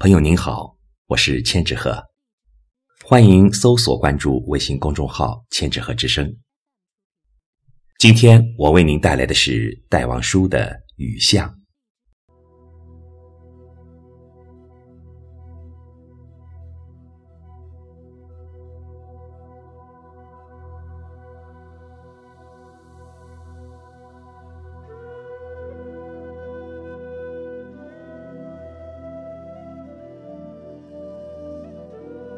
朋友您好，我是千纸鹤，欢迎搜索关注微信公众号“千纸鹤之声”。今天我为您带来的是戴望舒的《雨巷》。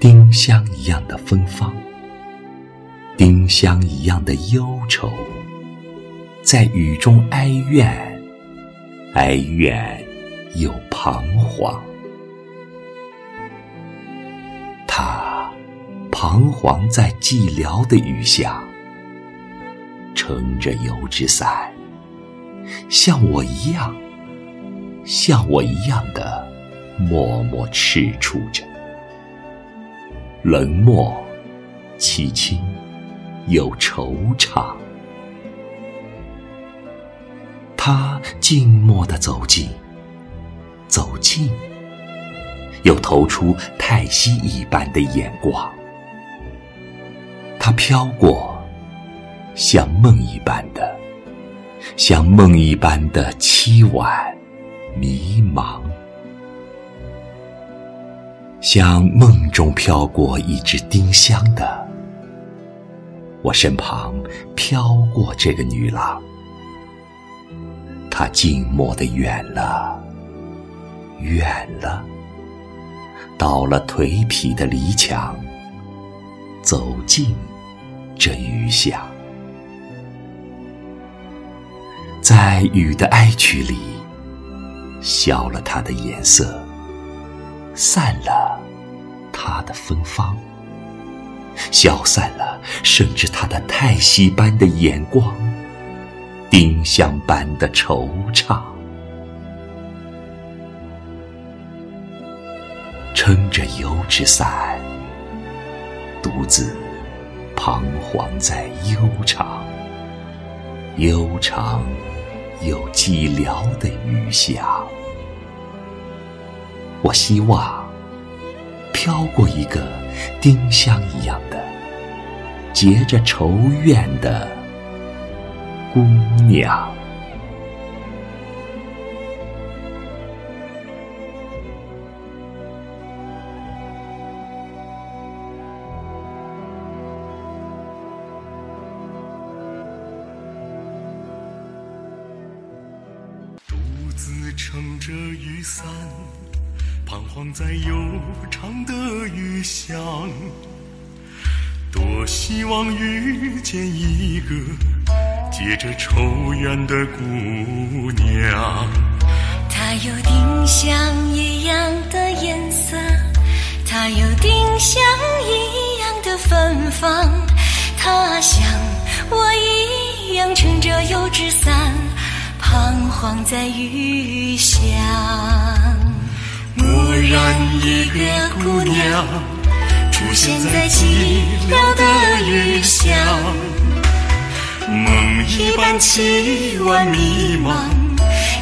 丁香一样的芬芳，丁香一样的忧愁，在雨中哀怨，哀怨又彷徨。他彷徨在寂寥的雨下，撑着油纸伞，像我一样，像我一样的默默踟蹰着。冷漠、凄清又惆怅，他静默地走近，走近，又投出太息一般的眼光。他飘过，像梦一般的，像梦一般的凄婉、迷茫。像梦中飘过一只丁香的，我身旁飘过这个女郎，她静默的远了，远了，到了颓圮的篱墙，走进这雨巷，在雨的哀曲里，消了它的颜色。散了，它的芬芳；消散了，甚至它的叹息般的眼光，丁香般的惆怅。撑着油纸伞，独自彷徨在悠长、悠长又寂寥的雨巷。我希望飘过一个丁香一样的、结着愁怨的姑娘。独自撑着雨伞。彷徨在悠长的雨巷，多希望遇见一个结着愁怨的姑娘。她有丁香一样的颜色，她有丁香一样的芬芳，她像我一样撑着油纸伞，彷徨在雨巷。突然一个姑娘出现在寂寥的雨巷，梦一般凄婉迷茫，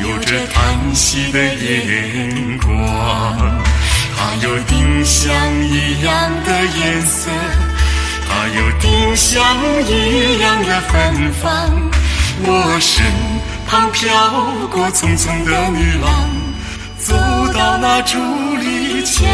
有着叹息的眼光。她有丁香一样的颜色，她有丁香一样的芬芳。我身旁飘过匆匆的女郎。走到那竹千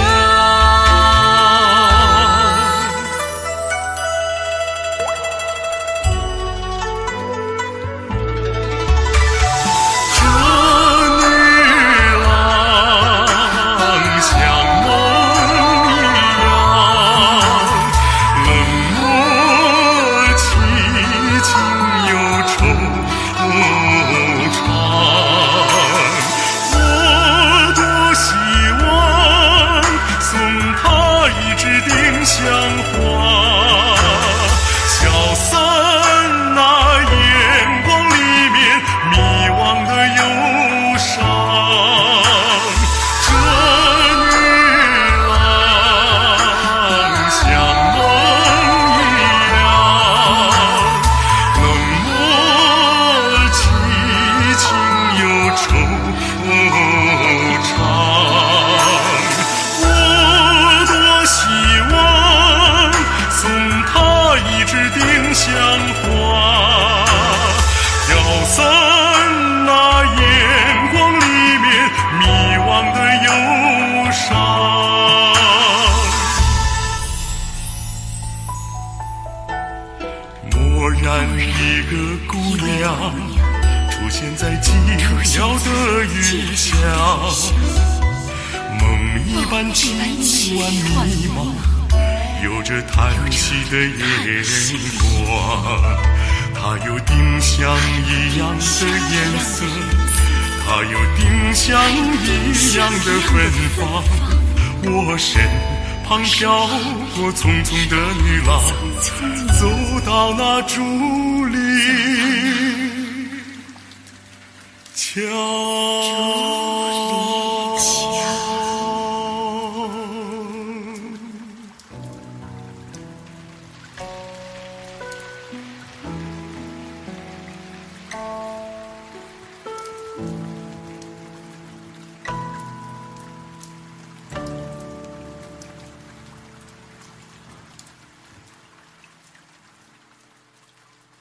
看一个姑娘出现在紧要的雨下，梦一般千万迷茫，有着叹息的眼光。她有丁香一样的颜色，她有丁香一样的芬芳。我身。旁飘过匆匆的女郎，走到那竹林桥。